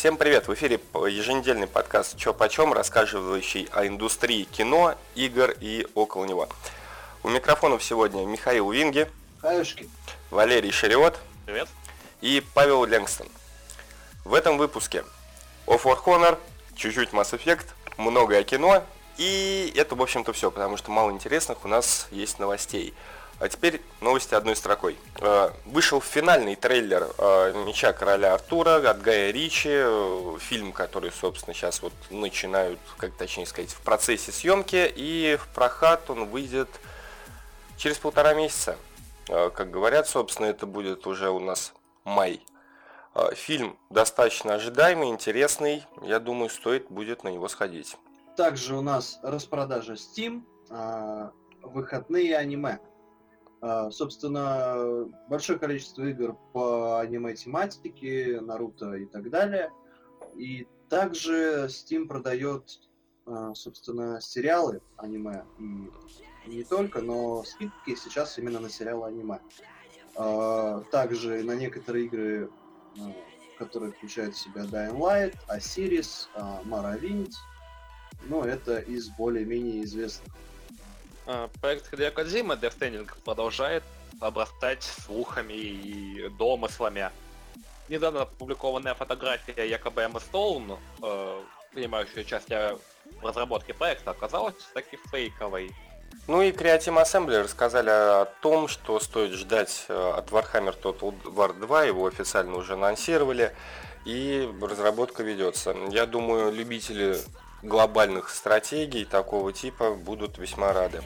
Всем привет! В эфире еженедельный подкаст «Чё почем», рассказывающий о индустрии кино, игр и около него. У микрофонов сегодня Михаил Винги, Хаюшки. Валерий Шариот Привет. и Павел Ленгстон. В этом выпуске Of War Honor, чуть-чуть Mass Effect, многое кино и это, в общем-то, все, потому что мало интересных у нас есть новостей. А теперь новости одной строкой. Э, Вышел финальный трейлер э, «Меча короля Артура» от Гая Ричи. э, Фильм, который, собственно, сейчас вот начинают, как точнее сказать, в процессе съемки. И в прокат он выйдет через полтора месяца. Как говорят, собственно, это будет уже у нас май. Фильм достаточно ожидаемый, интересный. Я думаю, стоит будет на него сходить. Также у нас распродажа Steam, а, выходные аниме. А, Собственно, большое количество игр по аниме-тематике, Наруто и так далее. И также Steam продает, а, собственно, сериалы аниме. И не только, но скидки сейчас именно на сериалы аниме. А, Также на некоторые игры, которые включают в себя Dying Light, Osiris, Morrowind, ну, это из более-менее известных. А, Проект Хидео Кодзима Death Stranding продолжает обрастать слухами и домыслами. Недавно опубликованная фотография якобы Эмма Стоун, э, принимающая участие в разработке проекта, оказалась таки фейковой. Ну и Creative Assembly рассказали о том, что стоит ждать э, от Warhammer Total War 2, его официально уже анонсировали, и разработка ведется. Я думаю, любители глобальных стратегий такого типа будут весьма рады.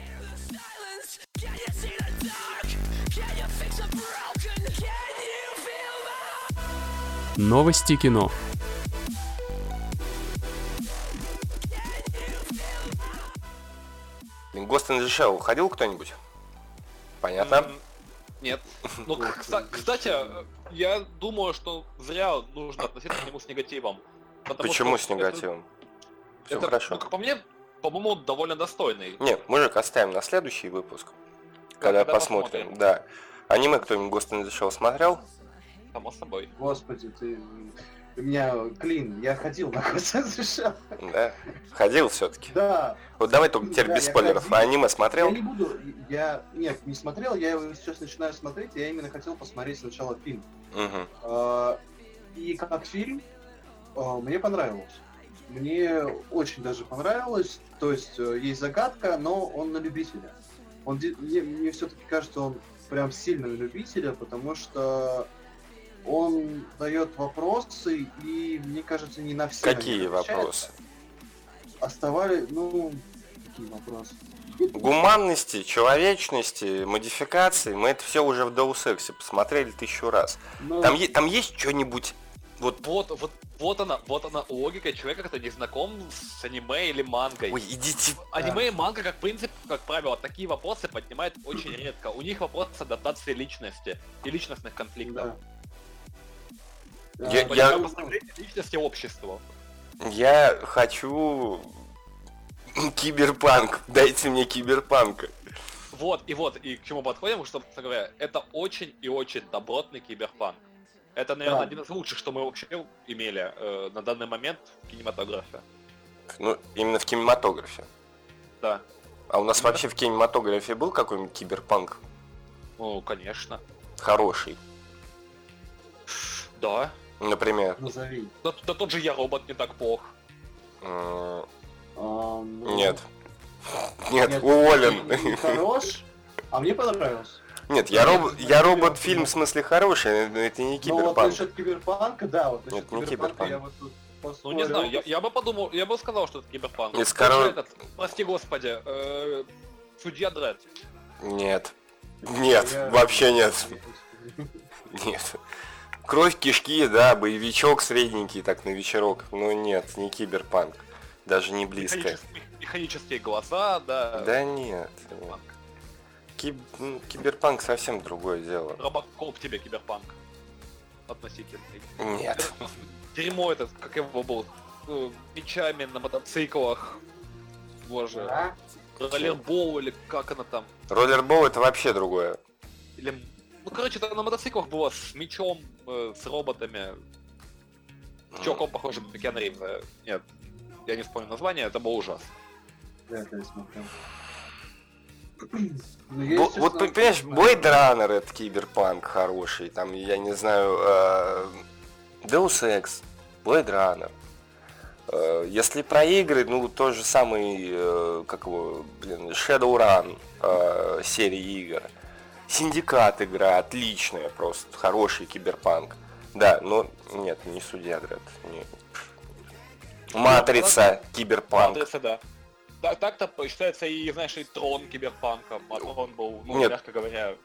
Новости кино. Ghost in the Shell ходил кто-нибудь? Понятно. Нет. Ну, кстати, я думаю, что зря нужно относиться к нему с негативом. Почему что с негативом? Это, Все это, хорошо. ну, как по мне, по-моему, довольно достойный. Нет, мужик, оставим на следующий выпуск, когда, когда посмотрим. посмотрим. Да. Аниме кто-нибудь Ghost in the Shell смотрел? Само собой. Господи, ты... У меня клин, я ходил на разрешал. Да. Ходил все-таки. Да, Вот давай только теперь Да, без я спойлеров. ходил. А аниме я смотрел? не буду, я... Нет, не смотрел, я его сейчас начинаю смотреть, я именно хотел посмотреть сначала фильм. А, И как фильм, а, мне понравилось. Мне очень даже понравилось. То есть э, есть загадка, но он на любителя. Он, мне, мне все-таки кажется, он прям сильно на любителя, потому что он дает вопросы, и мне кажется, не на все. Какие вопросы? Оставали, ну, какие вопросы? Гуманности, человечности, модификации, мы это все уже в Deus Ex посмотрели тысячу раз. Ну, Там, е- там есть что-нибудь, вот, Вот, вот, вот она, вот она логика человека, который не знаком с аниме или мангой. ой, идите, Аниме и манга, как принцип, как правило, такие вопросы поднимают очень редко. У них вопрос адаптации личности и личностных конфликтов. да. Я- личности обществу. я хочу киберпанк, дайте мне киберпанка. Вот, и вот, и к чему подходим, что, говоря, это очень и очень добротный киберпанк. Это, наверное, Да. один из лучших, что мы вообще имели э, на данный момент в кинематографе. Ну, именно в кинематографе. Да. А у нас вообще в кинематографе был какой-нибудь киберпанк Ну, конечно. хороший? Да. Например, Назови. Да, да тот же я робот не так плох. А, ну, нет. Нет, Нет, уволен. Хорош. А мне понравился. Нет, я, роб... это я робот киберпанк. фильм в смысле хороший, но это не Ну вот киберпанк. насчет киберпанка, да, вот насчет Нет, не киберпанка киберпанк. я вот тут Ну не знаю, я, я бы подумал, я бы сказал, что это киберпанк. Из Тот же коро- этот, прости господи, э, судья Дред. Нет. Нет, Я- вообще нет. Нет. Кровь, кишки, да, боевичок средненький, так на вечерок. Но нет, не киберпанк. Даже не близко. Механические, механические глаза, да. Да нет. нет. Киб- ну, Киберпанк совсем другое дело. Робокоп тебе киберпанк. Относительный. Нет. Дерьмо этот, как его был, э, мечами на мотоциклах. Боже. А? Роллербол или как она там. Роллербол это вообще другое. Или... Ну, короче, там на мотоциклах было с мечом, э, с роботами. чуваком, похожим на Киану Ривза. Нет, я не вспомню название, это был ужас. Вряд ли я смотрел. Ну, Бо- Вот, понимаешь. Blade Runner это киберпанк хороший, там, я не знаю, э, Deus Ex, Blade Runner. Э, Если про игры, ну, тот же самый, э, как его, блин, Shadowrun э, серии игр. Синдикат игра отличная, просто хороший киберпанк. Да, но нет, не Судья Дред. не. Матрица, киберпанк. Матрица, да. Так, так-то считается и, знаешь, и Трон киберпанк. А он был, ну, Нет. мягко говоря,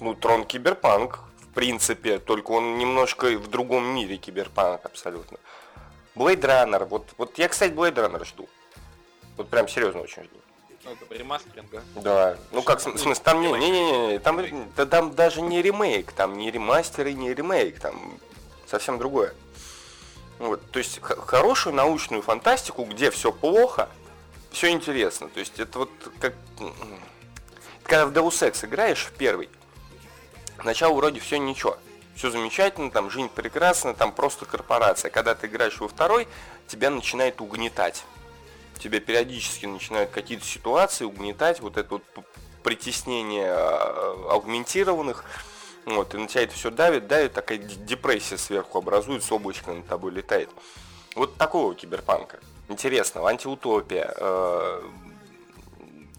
Ну, Трон Киберпанк, в принципе, только он немножко в другом мире Киберпанк абсолютно. Blade Runner, вот, вот я, кстати, Blade Runner жду. Вот прям серьезно очень жду. Ну, ремастеринга. Да, ну как, в смысле, там не, не, не, не, там, да там даже не ремейк, там не ремастер и не ремейк, там совсем другое. Вот, то есть хорошую научную фантастику, где все плохо, все интересно. То есть это вот как... Когда в Deus Ex играешь в первый, сначала вроде все ничего. Все замечательно, там жизнь прекрасна, там просто корпорация. Когда ты играешь во второй, тебя начинает угнетать. Тебя периодически начинают какие-то ситуации угнетать, вот это вот притеснение э, аугментированных. Вот, и на тебя это все давит, давит, такая депрессия сверху образуется, облачко над тобой летает. Вот такого киберпанка. Интересного, антиутопия, э,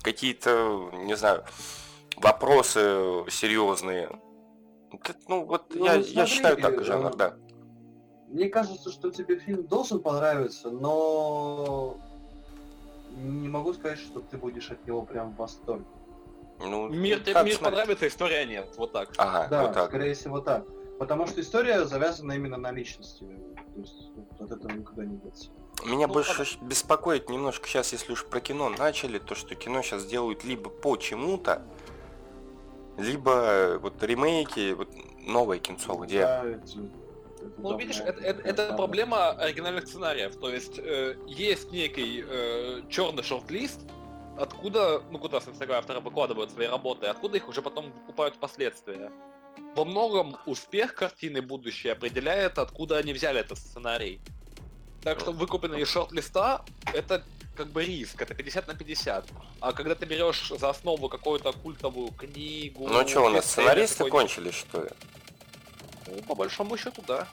какие-то, не знаю, вопросы серьезные. Ну, вот Ну, я, я смотри, считаю так э, жанр, да. Мне кажется, что тебе фильм должен понравиться, но не могу сказать, что ты будешь от него прям в восторге. Ну, Мир, тебе как мир знать. понравится, история нет. Вот так. Ага, Да, вот так. скорее всего так. Потому что история завязана именно на личности. То есть вот от этого никуда не деться. Меня Ну, больше а- щ- беспокоит немножко сейчас, если уж про кино начали, то что кино сейчас делают либо по чему-то, либо вот ремейки, вот новое кинцо, где... Да, это Ну, видишь, это, это- правда. это проблема оригинальных сценариев. То есть э, есть некий черный шорт-лист, откуда, ну куда, собственно говоря, авторы выкладывают свои работы, откуда их уже потом выкупают впоследствии. Во многом успех картины будущее определяет, откуда они взяли этот сценарий. Так что выкупленный из шорт-листа это как бы риск, это 50 на 50. А когда ты берешь за основу какую-то культовую книгу... Ну что, у нас сценаристы кончились, что ли? Ну, по большому счету, да.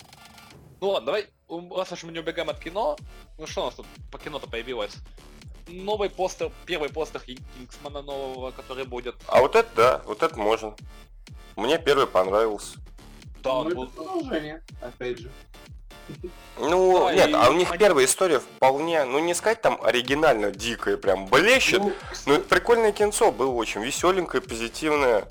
Ну ладно, давай, раз уж мы не убегаем от кино, ну что у нас тут по кино-то появилось? Новый постер, первый постер Кингсмана нового, который будет. А вот это да, вот это можно. Мне первый понравился. Да, Ну, он это был... продолжение, опять же. Ну, Да, нет, и а у них они- первая история вполне, ну не сказать там оригинально дикая, прям блещет, Ну, но это прикольное кинцо, было очень веселенькое, позитивное.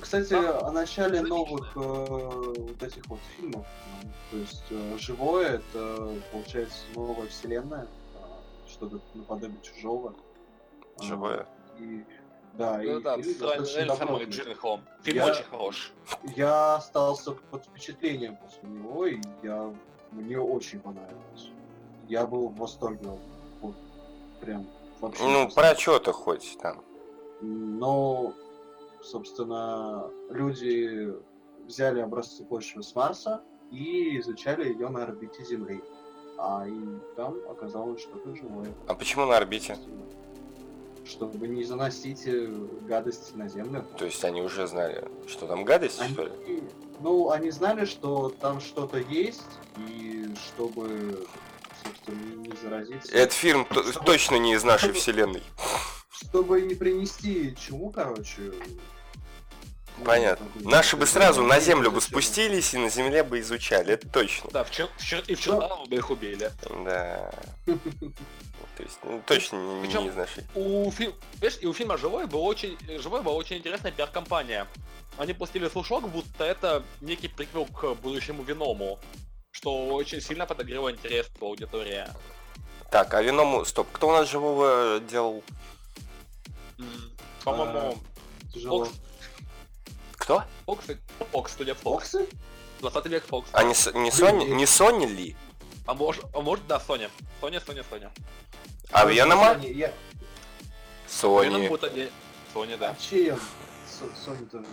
Кстати, о начале новых э, вот этих вот фильмов, э, то есть э, живое, это получается новая вселенная, э, что-то наподобие чужого. А, Живое. И, да, и Ну да, фильм с достаточно Райаном самым добротный. Джиллихолом. Фильм Я- очень хорош. Я остался под впечатлением после него, и я мне очень понравилось. Я был в восторге. Вот, прям вообще. Ну, про что-то хоть там. Но, собственно, люди взяли образцы почвы с Марса и изучали ее на орбите Земли. А и там оказалось что-то живое. А почему на орбите? Чтобы не заносить э, гадости на Землю. То есть они уже знали, что там гадость, что ли? Они, ну, они знали, что там что-то есть, и чтобы, собственно, не, заразиться. Этот фильм точно не из нашей вселенной. Чтобы не принести чему, короче. ну, Понятно. Наши бы сразу на землю бы спустились и на земле бы изучали, это точно. Да, в Чер- в Чер- и в Чернобыле бы их убили. Да. То есть, ну, точно не, Причем- не из нашей. У, фи- видишь, и у фильма «Живой» был очень, «Живой» была очень интересная пиар-компания. Они пустили слушок, будто это некий приквел к будущему Веному, что очень сильно подогрело интерес у аудитории. Так, а Веному, стоп, кто у нас живого делал? По-моему, Тяжело. Фокс, Кто? Фокс, Фокс, студия Фокс. Фоксы? 20 век Фокс. А не, С- не Sony, не Sony ли? А может, а может, да, Соня. Соня, Соня, Соня. А Венома? Sony, Sony. Соня, да. А чем? Sony тоже.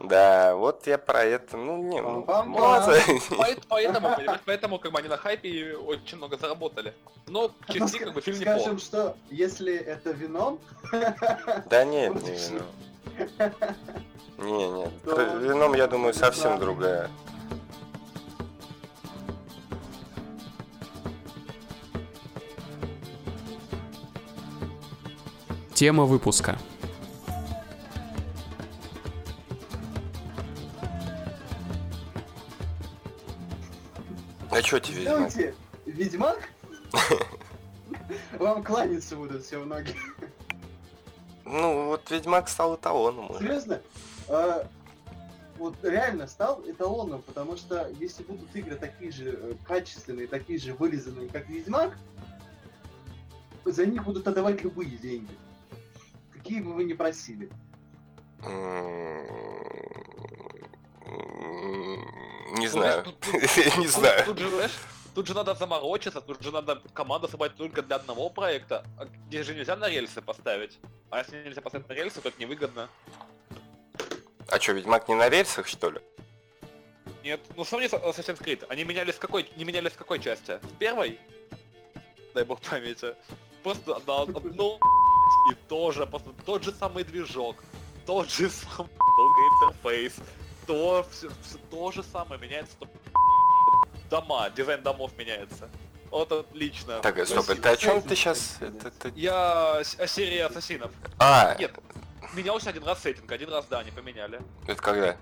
Да, вот я про это, ну, не, ну, молодцы. Поэт- Поэтому, поэтому как бы они на хайпе очень много заработали. Но части как бы фильм Скажем, неплох. что если это вином, Да нет, не и всё. вино. Не, нет, вином, я думаю, совсем другая. Тема выпуска. Чё тебе, Ведьмак? знаете, Ведьмак? Вам кланяться будут все многие. Ну, вот Ведьмак стал эталоном. Серьезно? А, Вот реально стал эталоном, потому что если будут игры такие же э, качественные, такие же вырезанные, как Ведьмак, за них будут отдавать любые деньги. Какие бы вы ни просили. Не знаю. Не знаю. Тут же, надо заморочиться, тут же надо команду собрать только для одного проекта, а где же нельзя на рельсы поставить. А если нельзя поставить на рельсы, то это невыгодно. А чё, Ведьмак не на рельсах, что ли? Нет, ну сравни с Assassin's Creed. Они меняли с какой, не меняли с какой части? С первой? Дай бог памяти. Просто на одну и тоже, просто тот же самый движок, тот же самый интерфейс, то, все, то же самое меняется, то дома, дизайн домов меняется. Вот отлично. Так, стоп, Спасибо. это о чем ты сейчас? Это ты- Я о серии ассасинов. А, Нет, менялся один раз сеттинг, один раз, да, они поменяли. это когда?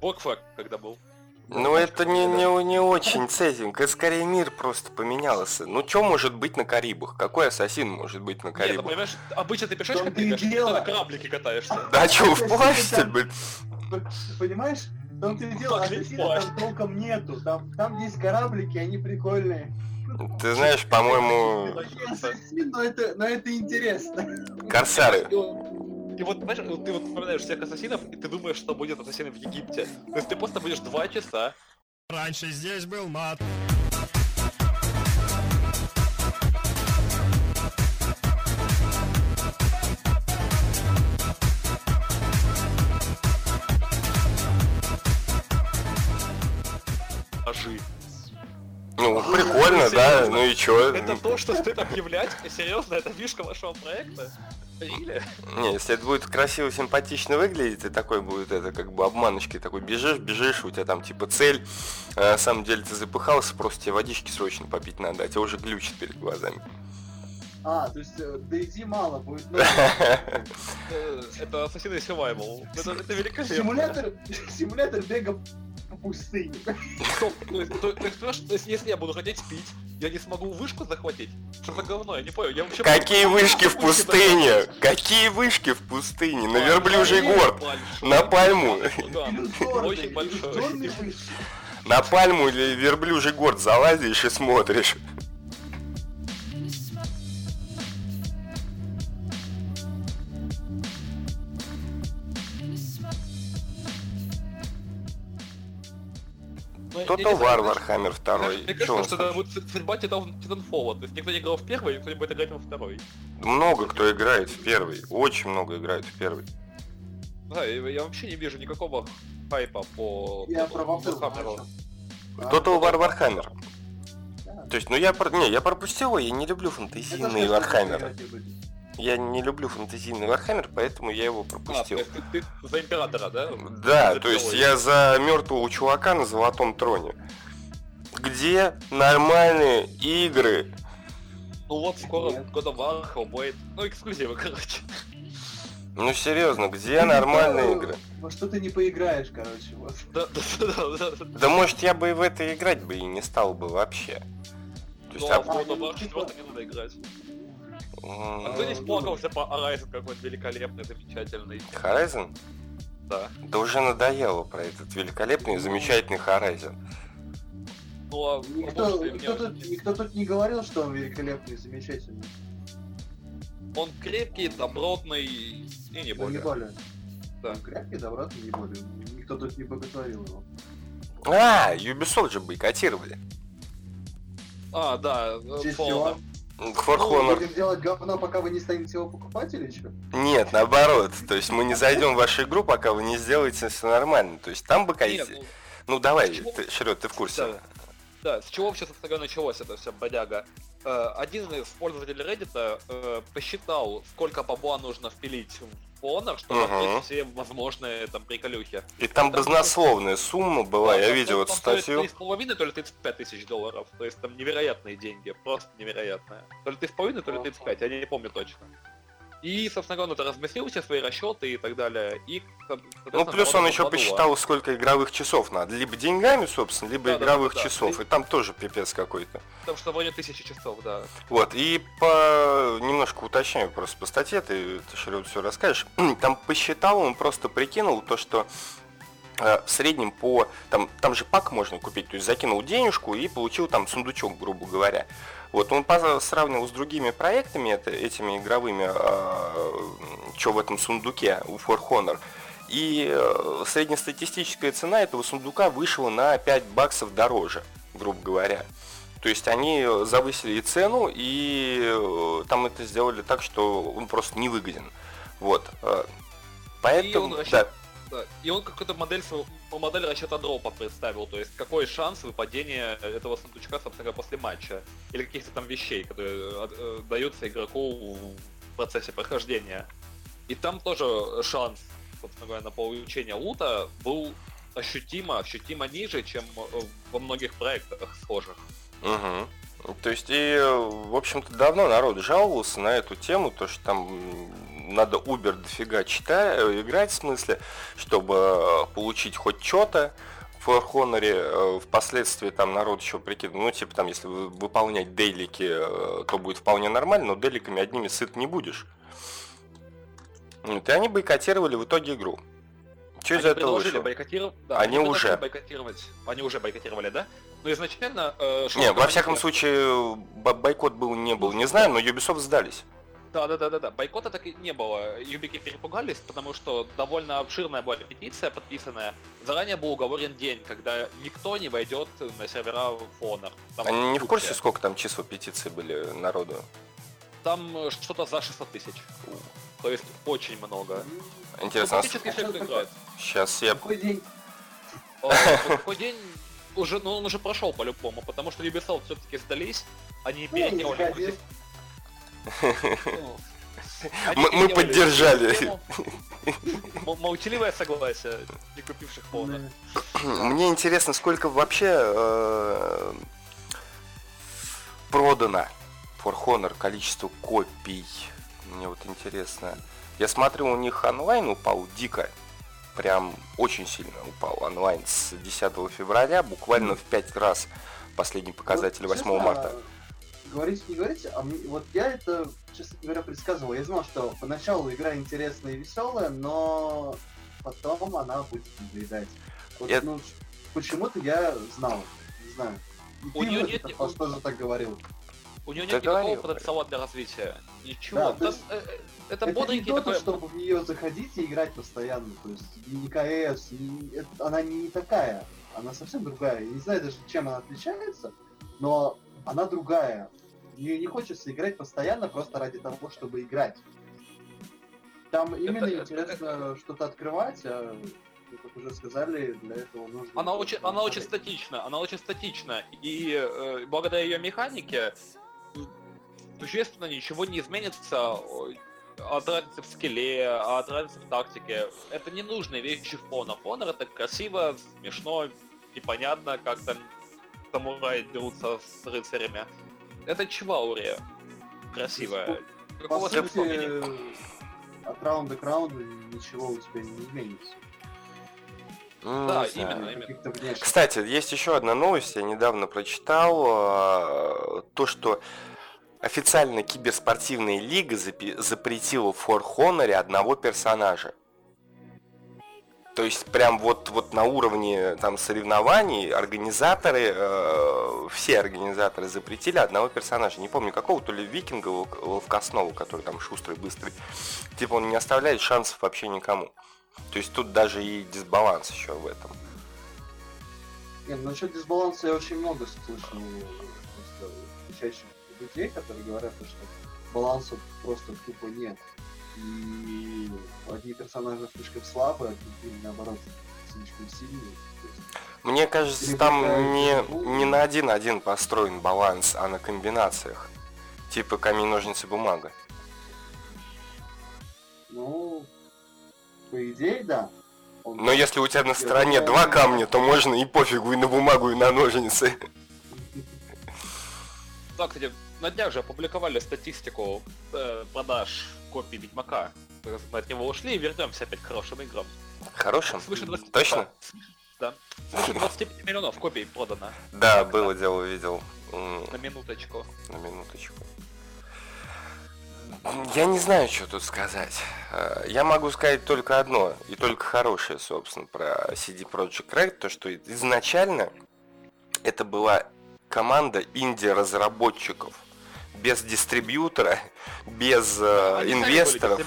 Flag когда был. Ну это не, не, не очень сеттинг, это скорее мир просто поменялся. Ну что может быть на Карибах? Какой ассасин может быть на Нет, ну, Карибах? понимаешь, обычно ты и бегаешь, ты на кораблике катаешься. Да что, в плащ блин? Понимаешь? Том-то и дело, плащ. там толком нету. Там, там есть кораблики, они прикольные. Ты знаешь, по-моему, но это, но это интересно. корсары. И вот- знаешь, ты вот вспоминаешь всех ассасинов, и ты думаешь, что будет ассасин в Египте. То есть ты просто будешь два часа, Раньше здесь был мат. Ну, прикольно, да, ну и чё? Это то, что стоит объявлять? Серьезно, это фишка вашего проекта? Или? Не, если это будет красиво, симпатично выглядеть, и такой будет это как бы обманочкой, такой бежишь, бежишь, у тебя там типа цель, а на самом деле ты запыхался, просто тебе водички срочно попить надо, а тебя уже глючит перед глазами. А, то есть э, DayZ мало будет. ну, Э, Это ассасины Survival. Это, это великолепно. Симулятор, симулятор бега по пустыне. Стоп, то есть, то- то есть, то есть, если я буду хотеть пить, я не смогу вышку захватить? Что за говно? Я не понял. Я вообще... Какие вышки в пустыне? такие. Какие вышки в пустыне? На верблюжий горд. На пальму. Да, очень большой. На пальму или верблюжий горд залазишь и смотришь. Я То-то не знаю, варвар Хаммер второй. Мне кажется, что это будет судьба Titanfall. То есть никто не играл в первый, никто не будет играть во второй. Много кто играет в первый. Очень много играет в первый. Да, я, вообще не вижу никакого хайпа по... Я про по Вархаммер Хаммеру. начал. Total War Warhammer. Да. То есть, ну я про... Не, я пропустил его, я не люблю фантазийные Вархаммеры. Будет. Я не люблю фантазийный Вархаммер, поэтому я его А, пропустил. есть ты, ты за Императора, да? Да, За то есть я за мертвого чувака на золотом троне. Где нормальные игры? Ну вот скоро. God of War, Hellblade. Ну эксклюзивы, короче. Ну серьезно, где нормальные игры? Во что ты не поиграешь, короче. Вот. Да, да, да, да, да. Да может я бы и в это играть бы и не стал бы вообще. То есть, Ну, а а- в God of War 4 не надо играть. А кто здесь плакался по Horizon какой-то великолепный, замечательный? Horizon? Да. Да уже надоело про этот великолепный и замечательный Horizon. Ну а Никто, никто, тут, никто тут не говорил, что он великолепный, замечательный. Он крепкий, добротный и не Ну, не более. более. Да. Он крепкий, добротный, не более. Никто тут не боготворил его. А, Ubisoft же бойкотировали. А, да, э, В честь Fallout. For Ну, Honor Будем делать говно, пока вы не станете его покупать или что? Нет, наоборот. То есть мы не зайдем в вашу игру, пока вы не сделаете все нормально. То есть там бы кайти. ну, Ну давай, ты, Шрёд, ты в курсе. Да. Да, с чего вообще, собственно говоря, началось это все, бодяга? Э, Один из пользователей Reddit э, посчитал, сколько бабла нужно впилить в Honor, чтобы открыть все возможные там приколюхи. И там Там баснословная сумма была, Да, я там- видел там эту статью. 3,5, то ли 35 тысяч долларов. То есть там невероятные деньги, просто невероятные. То ли 3,5, то ли 35, я не помню точно. И, собственно говоря, он это разместил все свои расчеты и так далее. И, Ну, плюс он еще подмануло. посчитал, сколько игровых часов надо. Либо деньгами, собственно, либо Да, да, игровых да, да. часов. И там тоже пипец какой-то. Потому что вроде тысячи часов, да. Вот, и по немножко уточняю просто по статье, ты, ты Шрёд, все расскажешь. Там посчитал, он просто прикинул то, что э, в среднем по... Там, там же пак можно купить, то есть закинул денежку и получил там сундучок, грубо говоря. Вот, он сравнивал с другими проектами, это, этими игровыми, что в этом сундуке у For Honor. И э, среднестатистическая цена этого сундука вышла на 5 баксов дороже, грубо говоря. То есть они завысили и цену, и э, там это сделали так, что он просто невыгоден. Вот. э, Поэтому, он расчет- да, Да. И он какую-то модель, по модель расчета дропа представил, то есть какой шанс выпадения этого сундучка, собственно говоря, после матча. Или каких-то там вещей, которые э, э, даются игроку в процессе прохождения. И там тоже шанс, собственно говоря, на получение лута был ощутимо, ощутимо ниже, чем э, во многих проектах схожих. Мгм. То есть, и, в общем-то, давно народ жаловался на эту тему, то, что там надо Uber дофига читать, играть в смысле, чтобы э, получить хоть что-то. В For Honor э, впоследствии там народ еще прикидывал, ну, типа там, если вы- выполнять дейлики, э, то будет вполне нормально, но дейликами одними сыт не будешь. Вот, и они бойкотировали в итоге игру. Что из Они этого предложили вышло? бойкотировать. Да, Они предложили уже. бойкотировать. Они уже бойкотировали, да? Но изначально... э, Не, во всяком случае, бо- бойкот был, не был, не знаю, но Ubisoft сдались. Да, да, да, да, да. Бойкота так и не было. Юбики перепугались, потому что довольно обширная была петиция подписанная. Заранее был уговорен день, когда никто не войдет на сервера в Honor. Там Они не в курсе, сколько там числа петиции были народу? Там э, что-то за 600 тысяч. То есть очень много. Интересно, Ну, играет. сейчас я... Какой день? Э, Такой день уже, ну, он уже прошел по-любому, потому что Ubisoft все-таки сдались, они Ну, Мы- мы поддержали. Молчаливое согласие не купивших Honor. Мне интересно, сколько вообще э, продано For Honor, количество копий. Мне вот интересно. Я смотрю, у них онлайн упал дико. Прям очень сильно упал онлайн с 10 февраля, буквально в 5 раз последний показатель Вот, 8 честно, марта. Говорите, не говорите, а мне- вот я это, честно говоря, предсказывал. Я знал, что поначалу игра интересная и веселая, но потом она будет надоедать. Вот, Я- ну, почему-то я знал, не знаю. И У ты вот нет никакого- тоже так говорил. У нее Да нет никакого говорил, потенциала для развития. Ничего. Да, Да, есть э, э, это Это бодренький не то, такой... чтобы в нее заходить и играть постоянно. То есть не КС, не- это- она не такая. Она совсем другая. Я не знаю даже, чем она отличается, но она другая. Мне не хочется играть постоянно просто ради того, чтобы играть. Там именно это- интересно что-то открывать, а как уже сказали, для этого нужно... Она очень, она очень статична, она очень статична, и э, благодаря ее механике существенно ничего не изменится от разницы в скилле, от разницы в тактике. Это не нужные вещи в Honor. Honor это красиво, смешно, непонятно, как там самураи дерутся с рыцарями. Это чваурия. Красивая. По Какого не- сути, от раунда к раунду ничего у тебя не изменится. М, Да, именно, именно. Кстати, есть еще одна новость, я недавно прочитал, э, то, что официально киберспортивная лига запретила в For Honor одного персонажа. То есть прям вот, вот на уровне там соревнований организаторы, э, все организаторы запретили одного персонажа. Не помню какого, то ли викинга Лов- Ловкоснова, который там шустрый, быстрый. Типа он не оставляет шансов вообще никому. То есть тут даже и дисбаланс еще в этом. Нет, насчет дисбаланса я очень много слышал просто чаще людей, которые говорят, что баланса просто тупо нет. И одни персонажи слишком слабые, а другие, наоборот, слишком сильные. Мне кажется, там не, не на один-один построен баланс, а на комбинациях. Типа камень, ножницы, бумага. Ну, по идее, да. Он- Но если у тебя на стороне думаю, два камня, то можно и пофигу, и на бумагу, и на ножницы. Да, кстати, на днях же опубликовали статистику э, продаж копий Ведьмака. Мы от него ушли и вернемся опять к хорошим играм. Хорошим? Свыше 20... Точно? Да. Свыше 25 миллионов копий продано Да, было дело, видел. На минуточку. На минуточку. Я не знаю, что тут сказать. Э, Я могу сказать только одно, и только хорошее, собственно, про CD Projekt Red, то, что изначально это была команда инди-разработчиков, без дистрибьютора, без э, Они инвесторов,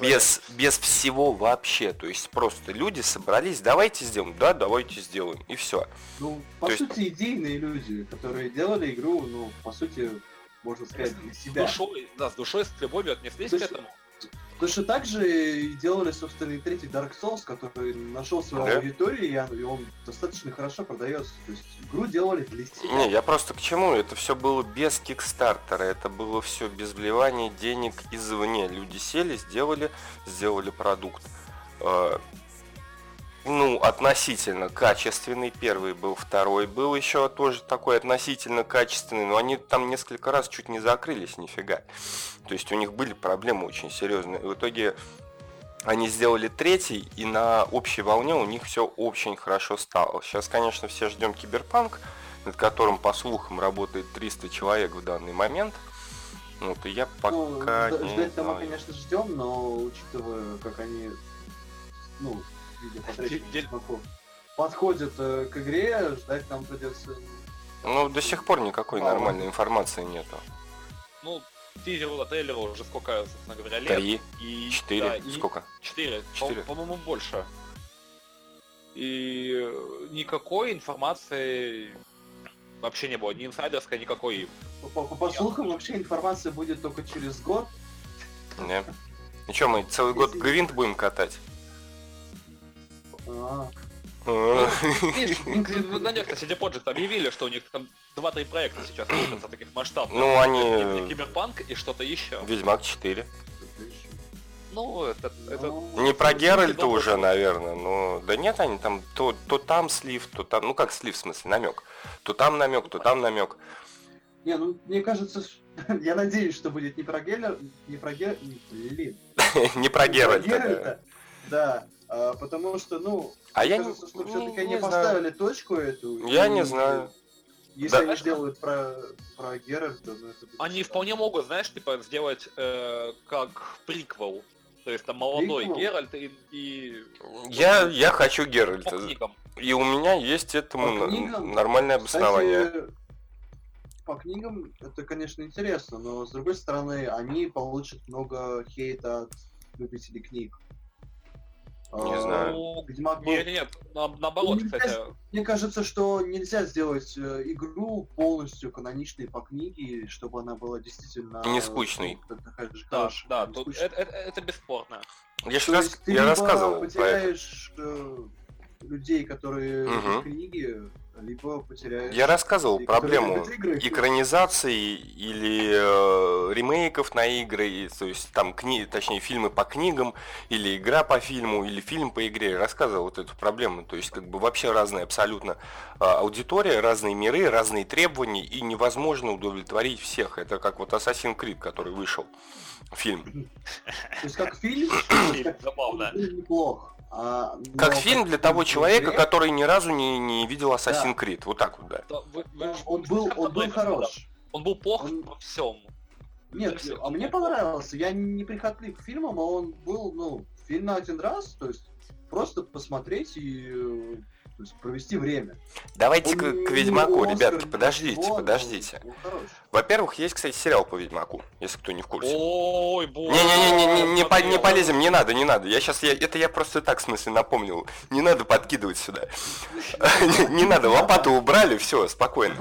без, без всего вообще. То есть просто люди собрались, давайте сделаем, да, давайте сделаем, и все. Ну, по То есть- сути, идейные люди, которые делали игру, ну, по сути, можно сказать, для С себя. душой, да, с душой, с любовью отнеслись То к есть- этому. Точно так же и делали, собственно, и третий Dark Souls, который нашел свою Да. аудиторию, и он, достаточно хорошо продается. То есть игру делали для себя. Не, я просто к чему? Это все было без кикстартера, это было все без вливания денег извне. Люди сели, сделали, сделали продукт. Ну, относительно качественный. Первый был, второй был еще тоже такой относительно качественный, но они там несколько раз чуть не закрылись, нифига. То есть у них были проблемы очень серьезные. И в итоге они сделали третий, и на общей волне у них все очень хорошо стало. Сейчас, конечно, все ждем киберпанк, над которым, по слухам, работает 300 человек в данный момент. Ну, то я Ну, пока жда- не ждать-то мы, знаю. конечно, ждем, но учитывая, как они, ну, видя по третьему Дель- подходят э, к игре, ждать нам придется. Ну, до сих пор никакой Мало. нормальной информации нету. Ну, тизеру, трейлеру уже сколько, собственно говоря, лет. Три, И, четыре, да, и- сколько? Четыре. Четыре. По- По-моему, больше. И никакой информации вообще не было. Ни инсайдерской, никакой. По, по- по слухам, вообще информация будет только через год. Не. И что, мы целый год гвинт будем катать? Видишь, на них CD Projekt объявили, что у них там 2-3 проекта сейчас крутятся таких масштабных. Ну, они- Киберпанк и что-то еще. Ведьмак 4. что-то еще. Ну, это... это... Ну, Не про Геральта уже, наверное, но... Да нет, они там то, то там слив, то там... Ну как слив, в смысле, намек. То там намек, то там намек. Не, ну, мне кажется, я надеюсь, что будет не про Гелер, не про Гер... Блин. Не про Геральта. да. А, потому что, ну, А я кажется, что не- все-таки не они знаю. поставили точку эту. Я и не знаю. Если Да. они сделают про, про Геральта, ну это будет Они вполне могут, знаешь, типа, сделать э, как приквел. То есть там молодой Приквел? Геральт и, и Я, я хочу по Геральта. книгам. И у меня есть этому По книгам? нормальное Кстати, обоснование. по книгам это, конечно, интересно, но с другой стороны, они получат много хейта от любителей книг. Не А, знаю. Ведьмак был нет, нет, на- наоборот, Ну, кстати. Мне кажется, что нельзя сделать э, игру полностью каноничной по книге, чтобы она была действительно... Не скучной. э, же Да, да, тут это, это- это бесспорно. Я, ж То рас- есть ты я либо рассказывал про это. потеряешь людей, которые любят книги, либо потеряешь... Я рассказывал людей, которые проблему игры. экранизации или э, ремейков на игры, и, то есть там кни, точнее фильмы по книгам, или игра по фильму, или фильм по игре. Я рассказывал вот эту проблему. То есть как бы вообще разная абсолютно э, аудитория, разные миры, разные требования, и невозможно удовлетворить всех. Это как вот Assassin's Creed, который вышел. Фильм. То есть как фильм, Фильм, забавно. он а, Как но фильм для того человека, который ни разу не, не видел Assassin's Да. Creed. Вот так вот, да. Да, вы- вы ж- Он был, он был блэк хорош. Он был плох Он- во всем. Нет, Совсем а мне понравился. Я не прихотлив к фильмам, а он был, ну, фильм на один раз, то есть просто посмотреть и То есть провести время. Давайте Он к, к Ведьмаку, ребятки, подождите, но подождите. он хороший. Во-первых, есть, кстати, сериал по Ведьмаку, если кто не в курсе. Ой, боже. Не-не-не, не, не, по- не полезем, не надо, не надо. Я сейчас, я, это я просто так, в смысле, напомнил. Не надо подкидывать сюда. Не надо, лопату убрали, все, спокойно.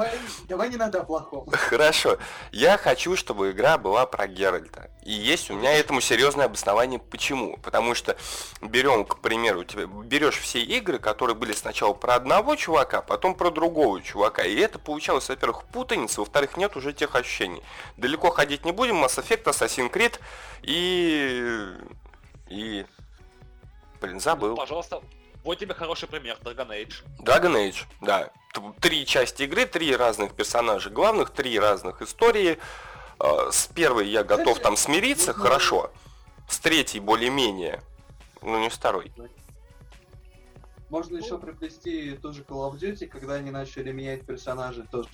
Давай, не надо о плохом. Хорошо. Я хочу, чтобы игра была про Геральта. И есть у меня этому серьезное обоснование почему. Потому что берем, к примеру, тебе берешь все игры, которые были сначала про одного чувака, потом про другого чувака. И это получалось, во-первых, путаница, во-вторых, нет уже тех ощущений. Далеко ходить не будем, Mass Effect, Assassin's Creed и... и... Блин, Ну, забыл. Пожалуйста, вот тебе хороший пример, Dragon Age. Dragon Age, да. Три части игры, три разных персонажа главных, три разных истории. Э, С первой я готов там смириться, хорошо. С третьей более-менее. Ну, не с второй. Можно еще приплести ту же Call of Duty, когда они начали менять персонажей тоже.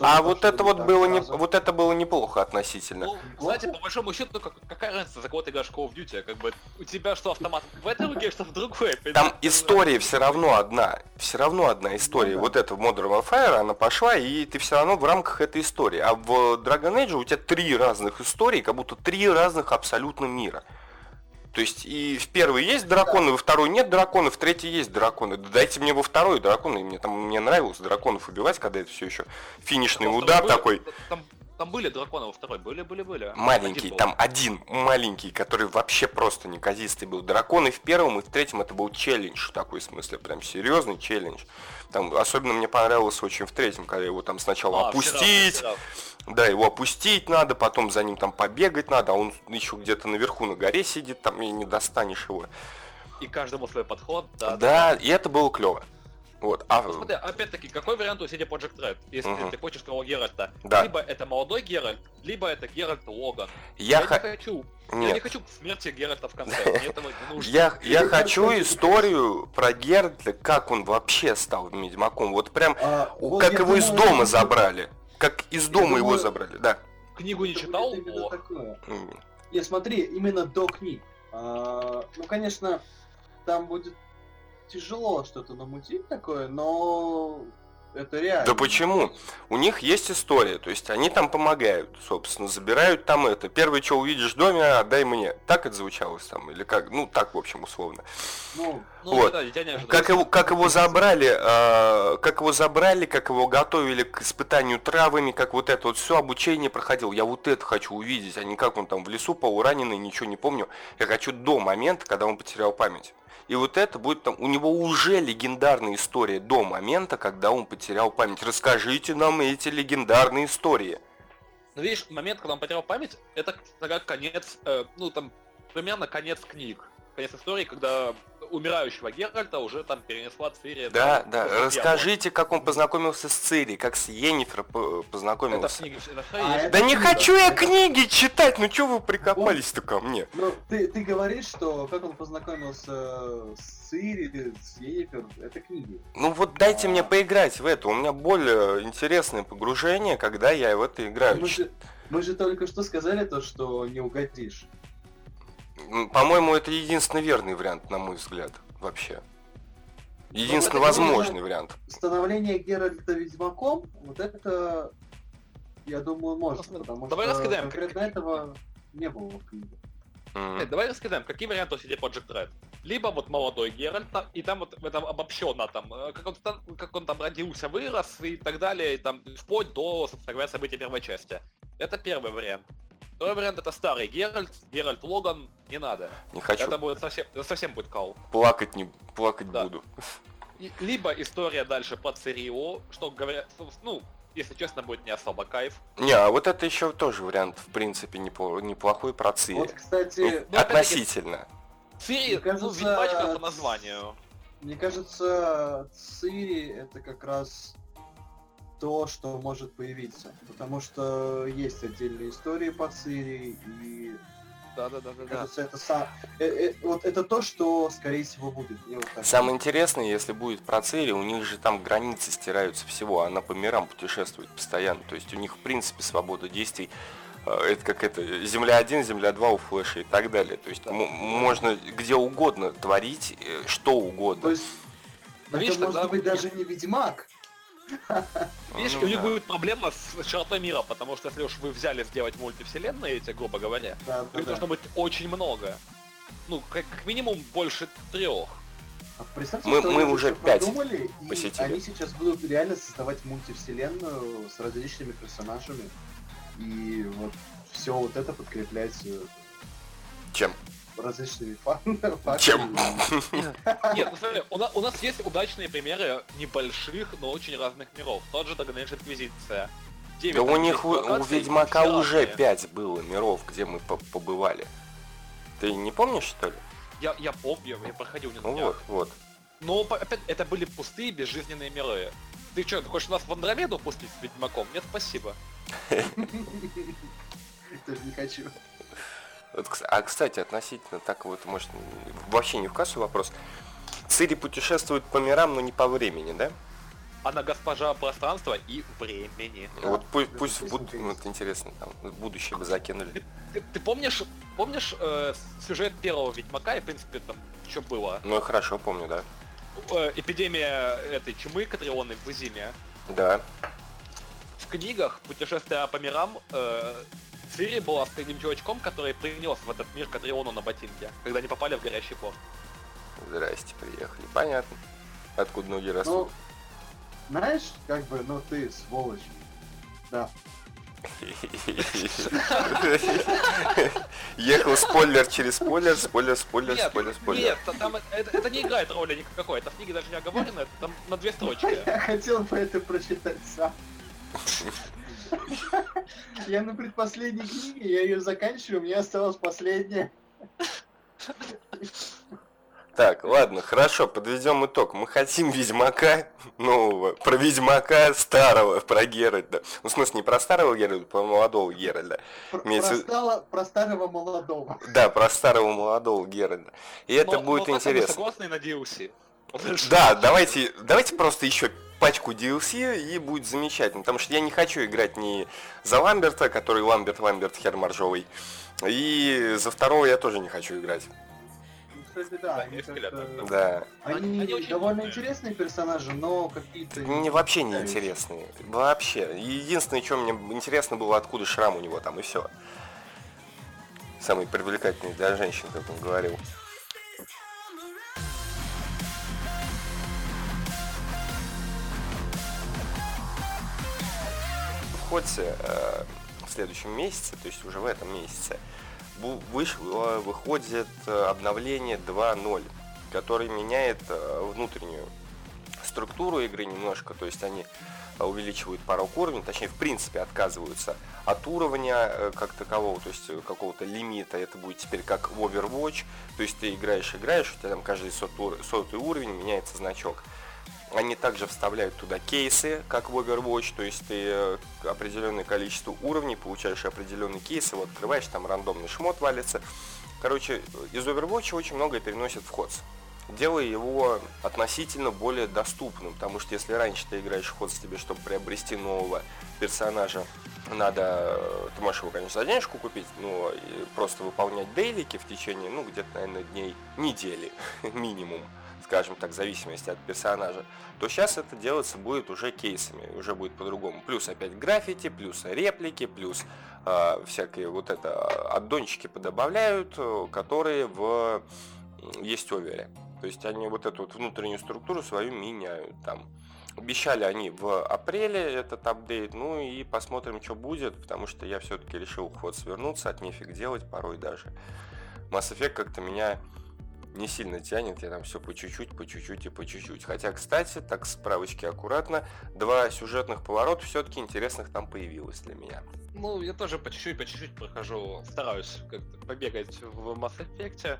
А вот это вот было не, вот это было неплохо относительно. Ну, кстати, по большому счету, как- какая разница, за кого ты играешь в Call of Duty? Как бы у тебя что, автомат в этой руке, что в другой? Там история все равно одна. Все равно одна история. Ну да. Вот эта в Modern Warfare, она пошла, и ты все равно в рамках этой истории. А в Dragon Age у тебя три разных истории, как будто три разных абсолютно мира. То есть и в первой есть драконы, во второй нет драконов, в третьей есть драконы. Да Дайте мне во второй драконы, мне там мне нравилось драконов убивать, когда это все еще финишный Там удар были- такой. Там, там были драконы во второй, были, были, были. Маленький, Один там один маленький, который вообще просто неказистый был. Драконы в первом и в третьем это был челлендж, такой в смысле, прям серьезный челлендж. Там особенно мне понравилось очень в третьем, когда его там сначала А, опустить, все разные. да, его опустить надо, потом за ним там побегать надо, а он еще где-то наверху на горе сидит, там и не достанешь его. И каждому свой подход, да. Да, и это было клево. Вот, а Ну, смотри, опять-таки, какой вариант у CD Project Red, если Мгм. ты хочешь того Геральта? Да. Либо это молодой Геральт, либо это Геральт Логан. я, не ха- хочу. Я Нет. не хочу смерти Геральта в конце. Мне этого не нужно. Я, я хочу историю про Геральта, как он вообще стал ведьмаком. Вот прям, А, вот как я его из дома забрали. Как из дома его думаю- забрали, да. Книгу не читал? О. Не, смотри, именно до книг. А, ну, конечно, там будет тяжело что-то намутить такое, но это реально. Да почему? У них есть история, то есть они там помогают, собственно, забирают там это. Первое, что увидишь в доме, отдай мне. Так это звучалось там, или как? Ну, так, в общем, условно. Ну, ну вот. да. Как его, как его забрали, э, как его забрали, как его готовили к испытанию травами, как вот это вот все обучение проходил. Я вот это хочу увидеть, а не как он там в лесу полураненый, ничего не помню. Я хочу до момента, когда он потерял память. И вот это будет там, у него уже легендарная история до момента, когда он потерял память. Расскажите нам эти легендарные истории. Ну, видишь, момент, когда он потерял память, это как конец, э, ну, там, примерно конец книг. Конец истории, когда умирающего Геральта уже там перенесла Цири. Да, там, да. после Расскажите, как он познакомился с Цири, как с Йеннифер по- дьявола. Это в познакомился. книге всё- это А есть. это Да не книга. хочу я книги читать, ну чё вы прикопались-то ко мне? ну ты, ты говоришь, что как он познакомился с Цири, с Ейфер, это книги. Ну вот дайте мне поиграть в это. У меня более интересное погружение, когда я в это играю. Мы же, мы же только что сказали то, что не угодишь. М, По-моему, это единственный верный вариант, на мой взгляд, вообще. Единственный Ну, это возможный вариант. Становление Геральта Ведьмаком, вот это, я думаю, можно, Ну, потому давай что раскидаем, конкретно как- этого не было в книге. М. Э, Давай раскидаем, какие варианты у CD Project Red? Либо вот молодой Геральт, и там вот в этом обобщенно там, э, как он, там, как он там родился, вырос и так далее, и там вплоть до, собственно говоря, событий первой части. Это первый вариант. Второй вариант это старый Геральт, Геральт Логан, не надо. Не хочу. Это будет совсем, это совсем будет кал. Плакать не плакать Да. буду. И- либо история дальше по Цирио, что говорят, ну, если честно, будет не особо кайф. Не, а вот это еще тоже вариант, в принципе, непло- неплохой про Цири. Вот, кстати, Ну, Ну, относительно. Цири, Мне кажется, ну, ведьмачка по названию. мне кажется, Цири это как раз то, что может появиться. Потому что есть отдельные истории по Цири, и Да-да-да-да. мне кажется, это сам... э, э, вот это то, что, скорее всего, будет. Мне вот так Самое интересное, если будет про Цири, у них же там границы стираются всего, она по мирам путешествует постоянно. То есть у них, в принципе, свобода действий. э, Это как это, Земля 1, Земля 2 у Флэша и так далее. То есть м- можно где угодно творить, э, что То угодно. есть, Это Видишь, может быть даже не Ведьмак. Видишь, Ну у них да. будет проблема с широтой мира, потому что если уж вы взяли сделать мультивселенные эти, грубо говоря, Да, то да, их должно быть очень много. Ну, как, как минимум больше трех. А представьте, Мы- что мы уже пять посетили. они сейчас будут реально создавать мультивселенную с различными персонажами. И вот все вот это подкрепляется Чем? Различными фан- фактами. Чем? Нет, ну смотри, у, на- у нас есть удачные примеры небольших, но очень разных миров. Тот же Dragon Age Инквизиция. Да у них у, Ведьмака уже пять было миров, где мы по- побывали. Ты не помнишь, что ли? Я, я помню, я проходил не Ну вот, вот. Но опять это были пустые, безжизненные миры. Ты что, ты хочешь нас в Андромеду пустить с Ведьмаком? Нет, спасибо. Тоже не хочу. А, кстати, относительно так вот, может, вообще не в кассу вопрос. Цири путешествует по мирам, но не по времени, да? Она госпожа пространства и времени. Да, вот пусть, пусть в интересно, буд- вот интересно, там, в будущее бы закинули. Ты, ты помнишь, помнишь э, сюжет первого Ведьмака и, в принципе, там, что было? Ну, хорошо, помню, да. Э, эпидемия этой чумы Катрионы в Зиме. Да. В книгах «Путешествия по мирам» э, Цири была с таким чувачком, который принес в этот мир Катриону на ботинке, когда они попали в горящий порт. Здрасте, приехали. Понятно. Откуда ноги растут. Ну, знаешь, как бы, ну ты сволочь. Да. Ехал спойлер через спойлер, спойлер, спойлер, Нет, спойлер, спойлер. нет, та- там это, это не играет роли никакой, это в книге даже не оговорено, это там на две строчки. Я хотел бы это прочитать сам. Я на предпоследней книге, я ее заканчиваю, мне осталось последняя. Так, ладно, хорошо, подведем итог. Мы хотим Ведьмака нового, про Ведьмака старого, про Геральда. Ну, в смысле, не про старого Геральда, про молодого Геральда. Про, про стало- про старого молодого. Да, про старого молодого Геральда. И это Но- будет но интересно. согласны на DLC. Да, давайте, давайте просто еще пачку DLC и будет замечательно. Потому что я не хочу играть ни за Ламберта, который Ламберт, Ламберт, хер моржовый. И за второго я тоже не хочу играть. Ну, Кстати, да, Да, они как-то- взгляд, Да. Они, Они довольно крутые. интересные персонажи, но какие-то... Мне вообще не Да, интересны. Вообще. Единственное, что мне интересно было, откуда шрам у него там, и все. Самый привлекательный для женщин, как он говорил. В ходе э, в следующем месяце, то есть уже в этом месяце, вышло, выходит э, обновление 2.0, который меняет э, внутреннюю структуру игры немножко, то есть они э, увеличивают порог уровня, точнее в принципе отказываются от уровня э, как такового, то есть э, какого-то лимита, это будет теперь как в Overwatch, то есть ты играешь, играешь, у тебя там каждый сотый уровень меняется значок. Они также вставляют туда кейсы, как в Overwatch, то есть ты э, определенное количество уровней, получаешь определенные кейсы, вот открываешь, там рандомный шмот валится. Короче, из Overwatch очень многое переносит в ходс делая его относительно более доступным, потому что если раньше ты играешь в ход тебе, чтобы приобрести нового персонажа, надо, э, ты можешь его, конечно, за денежку купить, но просто выполнять дейлики в течение, ну, где-то, наверное, дней, недели минимум, скажем так, зависимости от персонажа, то сейчас это делаться будет уже кейсами, уже будет по-другому. Плюс опять граффити, плюс реплики, плюс э, всякие вот это э, аддончики подобавляют, э, которые в есть овере. То есть они вот эту вот внутреннюю структуру свою меняют там. Обещали они в апреле этот апдейт, ну и посмотрим, что будет, потому что я все-таки решил ход свернуться, от нефиг делать порой даже. Mass Effect как-то меня не сильно тянет, я там все по чуть-чуть, по чуть-чуть и по чуть-чуть. Хотя, кстати, так справочки аккуратно, два сюжетных поворота все-таки интересных там появилось для меня. Ну, я тоже по чуть-чуть, по чуть-чуть прохожу, стараюсь как-то побегать в Mass Effect.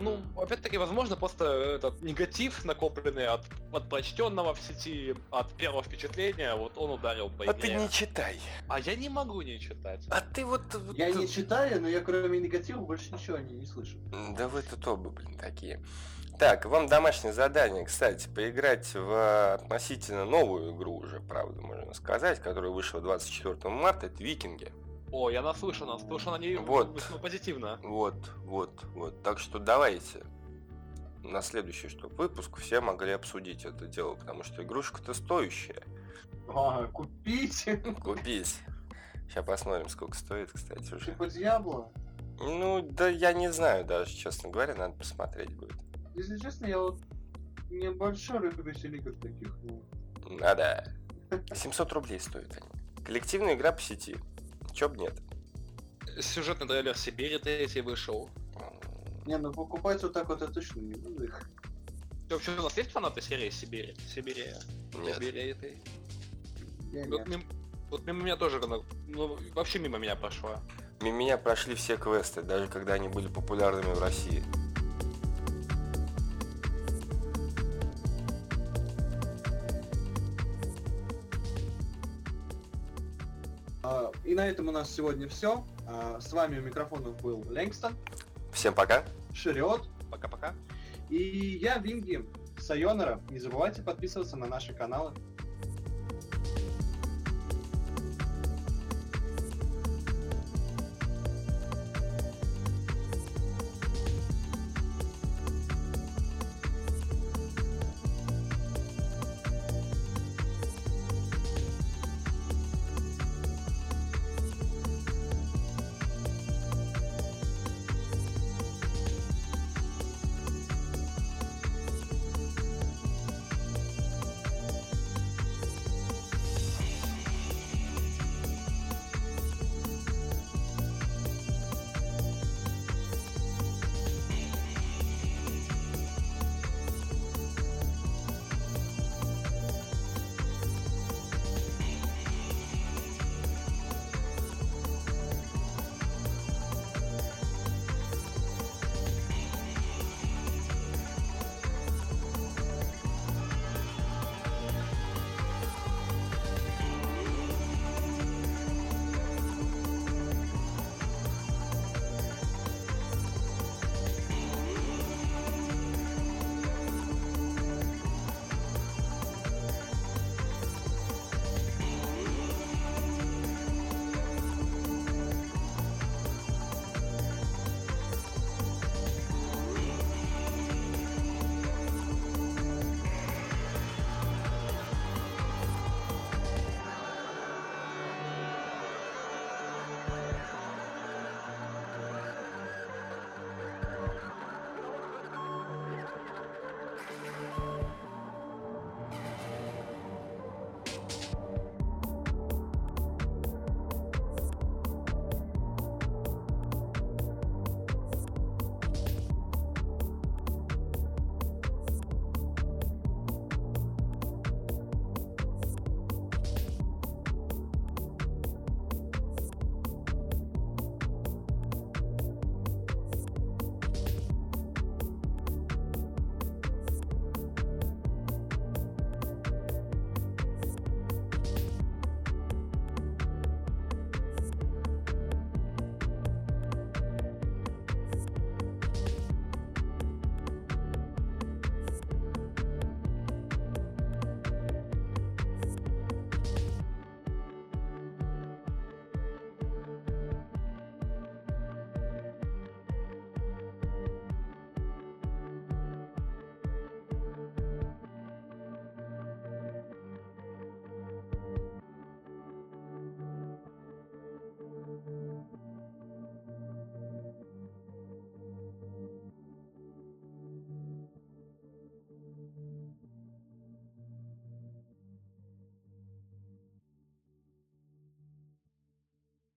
Ну, опять-таки, возможно, просто этот негатив, накопленный от, от прочтенного в сети, от первого впечатления, вот он ударил по а игре. ты не читай. А я не могу не читать. А ты вот... вот- Я не читаю, но я кроме негатива больше ничего не, не слышу. Да вы тут оба, блин, такие. Так, вам домашнее задание, кстати, поиграть в относительно новую игру уже, правда, можно сказать, которая вышла 24 марта, это Викинги. О, я наслышан, наслышан о ней Вот. весьма позитивно. Вот, вот, вот. Так что давайте. на следующий что выпуск все могли обсудить это дело, потому что игрушка-то стоящая. А, купить? Купить. Сейчас посмотрим, сколько стоит, кстати, уже. Типа Дьябло? Ну, да я не знаю даже, честно говоря, надо посмотреть будет. Если честно, я вот небольшой любитель игр таких. ну. Надо. 700 рублей стоят они. Коллективная игра по сети. Чё б нет. Сюжетный трейлер Сибири третий вышел. Не, ну покупать вот так вот я точно не буду их. Ты вообще у нас есть фанаты серии Сибири? Сибири. Нет. Сибири этой. Я Вот нет. мимо, вот мимо меня тоже, ну, вообще мимо меня прошла. Мимо меня прошли все квесты, даже когда они были популярными в России. И на этом у нас сегодня все. С вами у микрофонов был Лэнгстон, Всем пока. Шириот Пока-пока. и я, Винги. Сайонара. Не забывайте подписываться на наши каналы.